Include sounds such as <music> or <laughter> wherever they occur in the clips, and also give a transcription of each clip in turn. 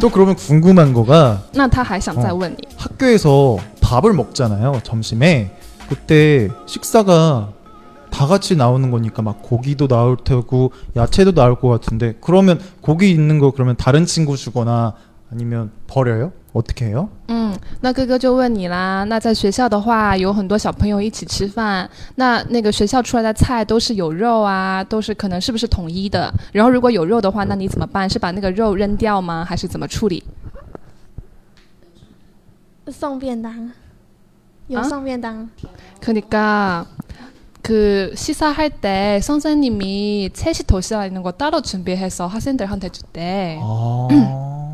또 그러면 궁금한 거가 那他还想再问你， 학교에서 밥을 먹잖아요. 점심에 그때 식사가 다 같이 나오는 거니까 막 고기도 나올 테고 야채도 나올 것 같은데 그러면 고기 있는 거 그러면 다른 친구 주거나 아니면 버려요? 어떻게 해요? 嗯，那哥哥就问你啦。那在学校的话，有很多小朋友一起吃饭，那那个学校出来的菜都是有肉啊，都是可能是不是统一的？然后如果有肉的话，那你怎么办？是把那个肉扔掉吗？还是怎么处理？送便当，有啊送便当。 그러니까 그 시사할 때 선생님이 채식 도시락 있는 거 따로 준비해서 학생들한테 줬대. 아.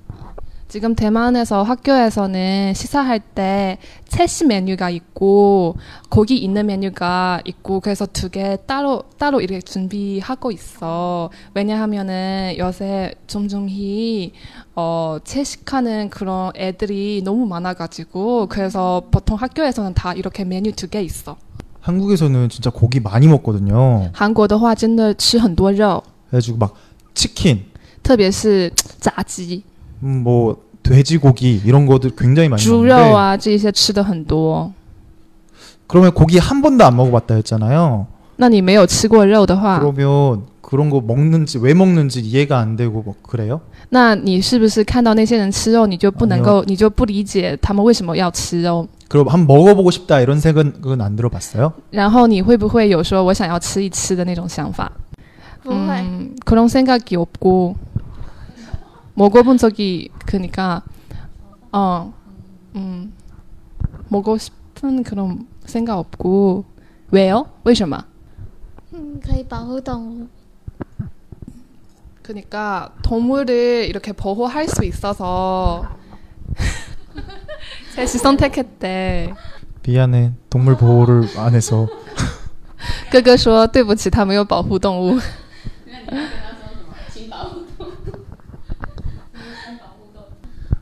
지금 대만에서 학교에서는 식사할 때 채식 메뉴가 있고 고기 있는 메뉴가 있고 그래서 두 개 따로 따로 이렇게 준비하고 있어. 왜냐하면은 요새 점점히 어 채식하는 그런 애들이 너무 많아가지고 그래서 보통 학교에서는 다 이렇게 메뉴 두 개 있어. 한국에서는 진짜 고기 많이 먹거든요. 韩国的话真的吃很多肉， 그래가지고 막 치킨, 特别是炸鸡、 음, 뭐 돼지고기 이런 것들 굉장히 많이 猪 먹는데 肉啊这些吃的很多。 그러면 고기 한 번도 안 먹어봤다 했잖아요. 那你没有吃过肉的话， 그러면 그런 거 먹는지 왜 먹는지 이해가 안 되고 뭐 그래요? 那你是不是看到那些人吃肉，你就不能够，你就不理解他们为什么要吃肉？ 그럼 한번 먹어보고 싶다 이런 생각은 안 들어봤어요? 然后你会不会有说我想要吃一吃的那种想法？不会， 음, 그런 생각이 없고 먹어본 적이 그니까 어, 음, 먹고 싶은 그런 생각 없고 왜요? 为什么?嗯，可以保护动物。 그러니까 동물을 이렇게 보호할 수 있어서 <laughs> 셋이 선택했대. 미안해 동물 보호를 안 해서 哥哥说对不起，他没有保护动物。 <laughs>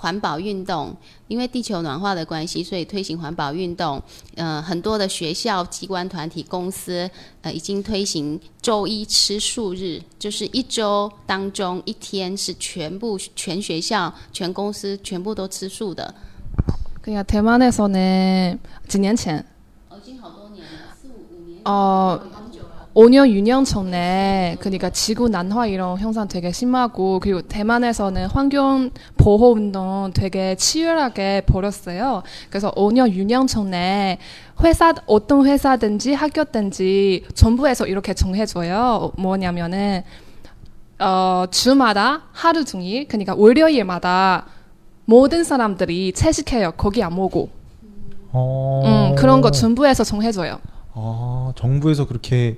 环保运动，因为地球暖化的关系，所以推行环保运动。呃，很多的学校、机关、团体、公司呃已经推行周一吃素日，就是一周当中一天是全部全学校、全公司全部都吃素的。 그러니까 대만에서는 几年前哦，已经好多年了，四五五年。 어 5년, 6년 전에 그러니까 지구 난화 이런 현상 되게 심하고 그리고 대만에서는 환경 보호 운동 되게 치열하게 벌였어요. 그래서 5년, 6년 전에 회사 어떤 회사든지 학교든지 정부에서 이렇게 정해줘요. 뭐냐면은 어, 주마다 하루 종일 그러니까 월요일마다 모든 사람들이 채식해요. 고기 안 먹고. 어... 음, 그런 거 정부에서 정해줘요. 아 정부에서 그렇게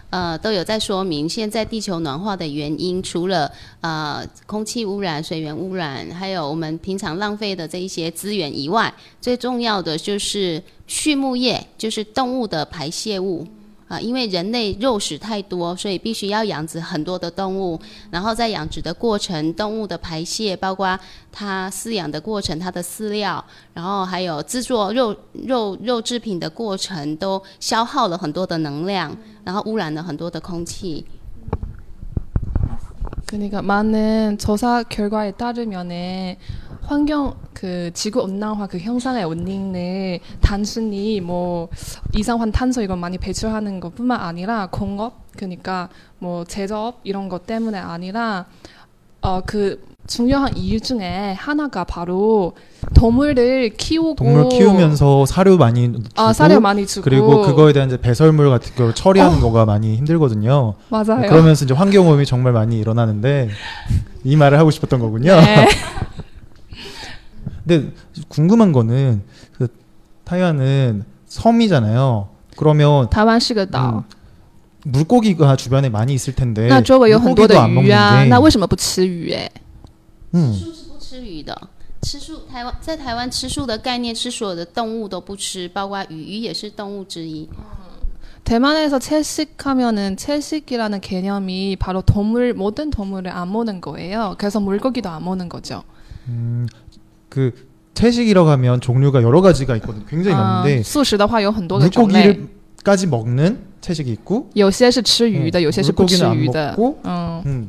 呃，都有在说明现在地球暖化的原因，除了呃空气污染、水源污染，还有我们平常浪费的这一些资源以外，最重要的就是畜牧业，就是动物的排泄物。啊，因为人类肉食太多，所以必须要养殖很多的动物，然后在养殖的过程，动物的排泄，包括它饲养的过程，它的饲料，然后还有制作肉肉肉制品的过程，都消耗了很多的能量，然后污染了很多的空气。 그러니까 많은 조사 결과에 따르면은 환경 그 지구 온난화 그 현상의 원인을 단순히 뭐 이상한 탄소 이건 많이 배출하는 것뿐만 아니라 공업 그러니까 뭐 제조업 이런 것 때문에 아니라 어 그 중요한 이유 중에 하나가 바로 동물을 키우고 동물 키우면서 사료 많이 주고, 아 사료 많이 주고 그리고 그거에 대한 이제 배설물 같은 걸 처리하는 어. 거가 많이 힘들거든요. 맞아요. 그러면서 이제 환경오염이 정말 많이 일어나는데 이 말을 하고 싶었던 거군요. 네. <laughs> 근데 궁금한 거는 그 타이완은 섬이잖아요. 그러면 타완식의 음, 물고기가 주변에 많이 있을 텐데. 물고기도 안 먹는데. 게 为什么不吃鱼？哎， 음, 素是不吃鱼的，吃素台湾在台湾吃素的概念是所有的动物都不吃，包括鱼，鱼也是动物之一。 대만에서 채식하면은 채식이라는 개념이 바로 동물 모든 동물을 안 먹는 거예요. 그래서 물고기도 안 먹는 거죠. 음, 그 채식이라고 하면 종류가 여러 가지가 있거든요. 굉장히 아, 많은데 素食的话有很多的种类， 물고기를까지 먹는 채식이 있고 有些是吃鱼的， 음, 有些是不吃 물고기는 안 鱼的。 먹고 嗯， 음,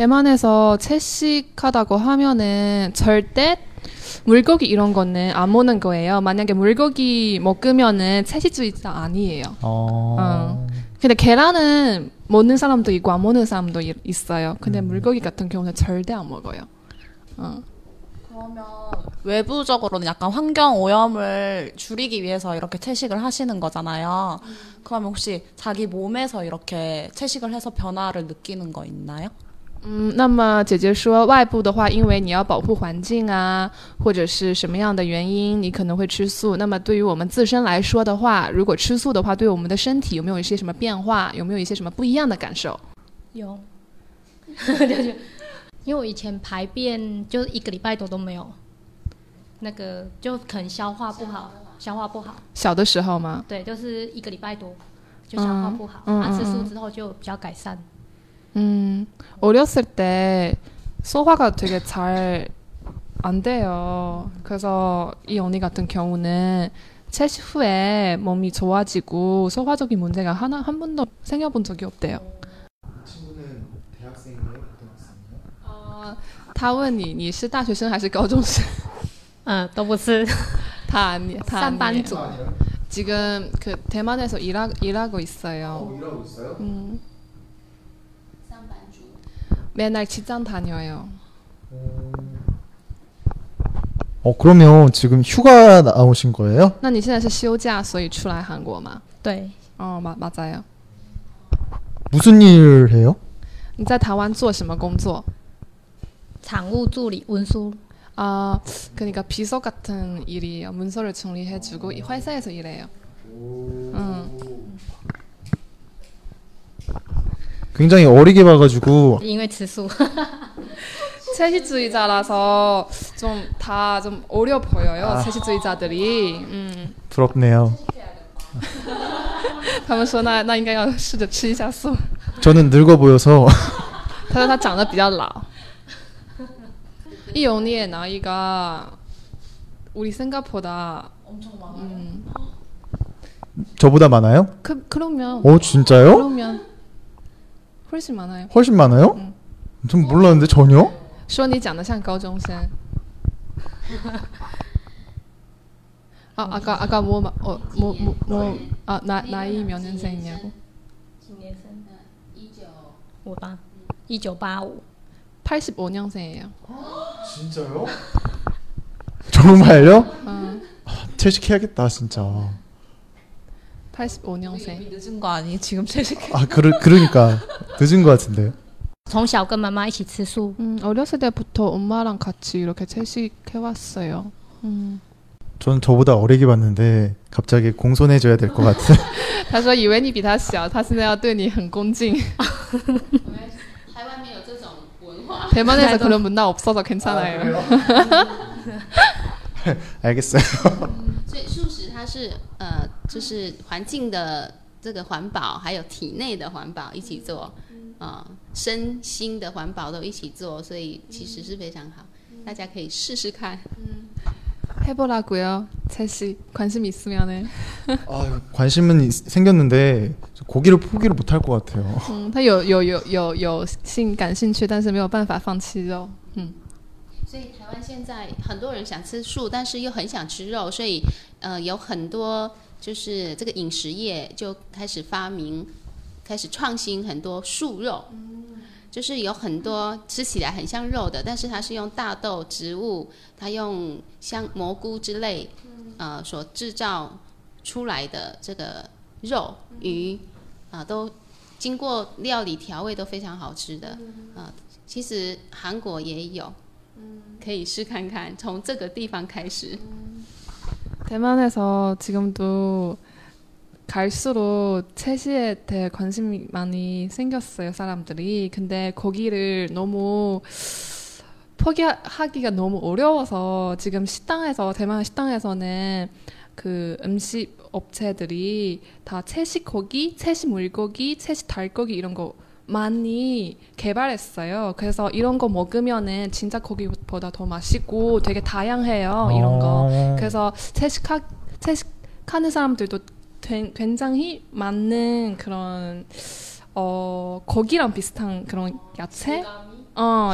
대만에서 채식하다고 하면은 절대 물고기 이런 거는 안 먹는 거예요. 만약에 물고기 먹으면은 채식주의자 아니에요. 어... 근데 계란은 먹는 사람도 있고 안 먹는 사람도 이- 있어요. 근데 물고기 같은 경우는 절대 안 먹어요. 어. 그러면 외부적으로는 약간 환경 오염을 줄이기 위해서 이렇게 채식을 하시는 거잖아요. 그러면 혹시 자기 몸에서 이렇게 채식을 해서 변화를 느끼는 거 있나요? 嗯，那么姐姐说，外部的话，因为你要保护环境啊，或者是什么样的原因，你可能会吃素。那么对于我们自身来说的话，如果吃素的话，对我们的身体有没有一些什么变化？有没有一些什么不一样的感受？有，就 <laughs> 是因为我以前排便就一个礼拜多都没有，那个就可能消化不好，消化不好，小的时候吗？对，就是一个礼拜多就消化不好，啊，吃素之后就比较改善。 음, 어렸을 때 소화가 되게 잘 안 돼요. 그래서 이 언니 같은 경우는 채식 후에 몸이 좋아지고 소화적인 문제가 하나 한 번도 생겨본 적이 없대요. 친구는 대학생이에요? 고등학생이에요? 어, 타원你你是大学生还是高中生？嗯，都不是 다 아니 다 上班 아니에요. 族， 지금 그 대만에서 일하, 일하고 있어요. 일하고 있어요? 음, 上班族 맨날 직장 다녀요. 어 그러면 지금 휴가 나오신 거예요? 那你现在是休假，所以出来韩国吗？对， 어, 맞 맞아요. 무슨 일 해요? 你在台湾做什么工作？产务助理文书， 아, 그러니까 비서 같은 일이에요. 문서를 정리해주고 이 회사에서 일해요. 음. 굉장히 어리게 봐가지고 因为吃素， <laughs> 채식주의자라서 좀 다 좀 어려 보여요. 아. 채식주의자들이. 음. 부럽네요. <laughs> 他们说那那应该要试着吃一下素。 저는 늙어 보여서 <laughs> 他说他长得比较老。 이 언니의 나이가 우리 생각보다 엄청 많아요. 음. 저보다 많아요? 그 그러면 어 진짜요? 그러면 훨씬 많아요. 훨씬 많아요? 응. 전 몰랐는데 전혀? 说你长得像高中生。 아 아까 아까 뭐뭐뭐뭐아 나이 몇 년생이냐고? 几年生？一九我吧，一九八五， 85년생이에요. <gasps> 진짜요? 정말요? 어, 채식해야겠다 진짜. 85년생. 이미 늦은 거 아니? 지금 채식 아 그러, 그러니까 늦은 것 같은데. 从小跟妈妈一起吃素， 음, 어렸을 때부터 엄마랑 같이 이렇게 채식해 왔어요. 음. 저는 저보다 어리게 봤는데 갑자기 공손해져야 될 것 같은. 他说以为你比他小，他现在要对你很恭敬。台湾没有这种文化。 대만에서 그런 문화 없어서 괜찮아요. <laughs> <laughs> 알겠어요. 所以素食它是呃， 就是环境的这个环保，还有体内的环保一起做，啊、身心的环保都一起做，所以其实是非常好，大家可以试试看。 해보라고요. 채식 관심 있으면은. 아, 관심은 있- 생겼는데 고기를 포기를 못 할 것 같아요. 嗯，他有有有有有性感兴趣，但是没有办法放弃肉。嗯，所以台湾现在很多人想吃素，但是又很想吃肉，所以呃有很多 就是这个饮食业就开始发明，开始创新很多素肉，就是有很多吃起来很像肉的，但是它是用大豆植物，它用像蘑菇之类呃所制造出来的这个肉鱼啊、都经过料理调味都非常好吃的啊、其实韩国也有。可以试看看，从这个地方开始。 대만에서 지금도 갈수록 채식에 대해 관심이 많이 생겼어요, 사람들이. 근데 거기를 너무 포기하기가 너무 어려워서 지금 식당에서, 대만 식당에서는 그 음식 업체들이 다 채식 고기, 채식 물고기, 채식 달고기 이런 거 많이 개발했어요. 그래서 이런 거 먹으면은 진짜 고기보다 더 맛있고 되게 다양해요, 이런 거. 어. 그래서 채식하, 채식하는 사람들도 된- 굉장히 많은 그런 어 고기랑 비슷한 그런 야채 어,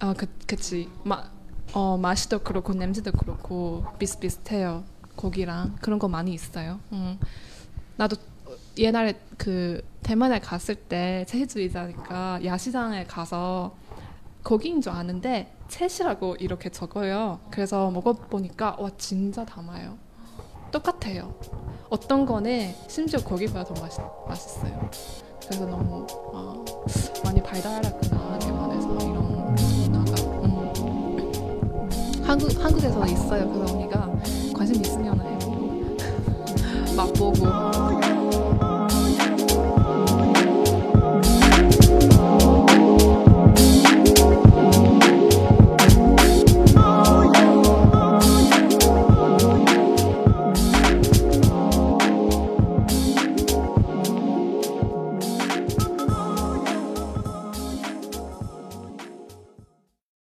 어 그, 그치 마, 어 맛이도 그렇고 냄새도 그렇고 비슷비슷해요 고기랑 그런 거 많이 있어요 음. 나도 옛날에 그 대만에 갔을 때 채식주의자니까 야시장에 가서 고기인 줄 아는데 채시라고 이렇게 적어요. 그래서 먹어보니까 와 진짜 담아요. 똑같아요. 어떤 거는 심지어 고기보다 더 맛있, 맛있어요. 그래서 너무 아, 많이 발달했구나 대만에서 이런 문화가. 음. 한국 한국에서 있어요. 그래서 언니가 관심 있으면 해요. <laughs> 맛보고.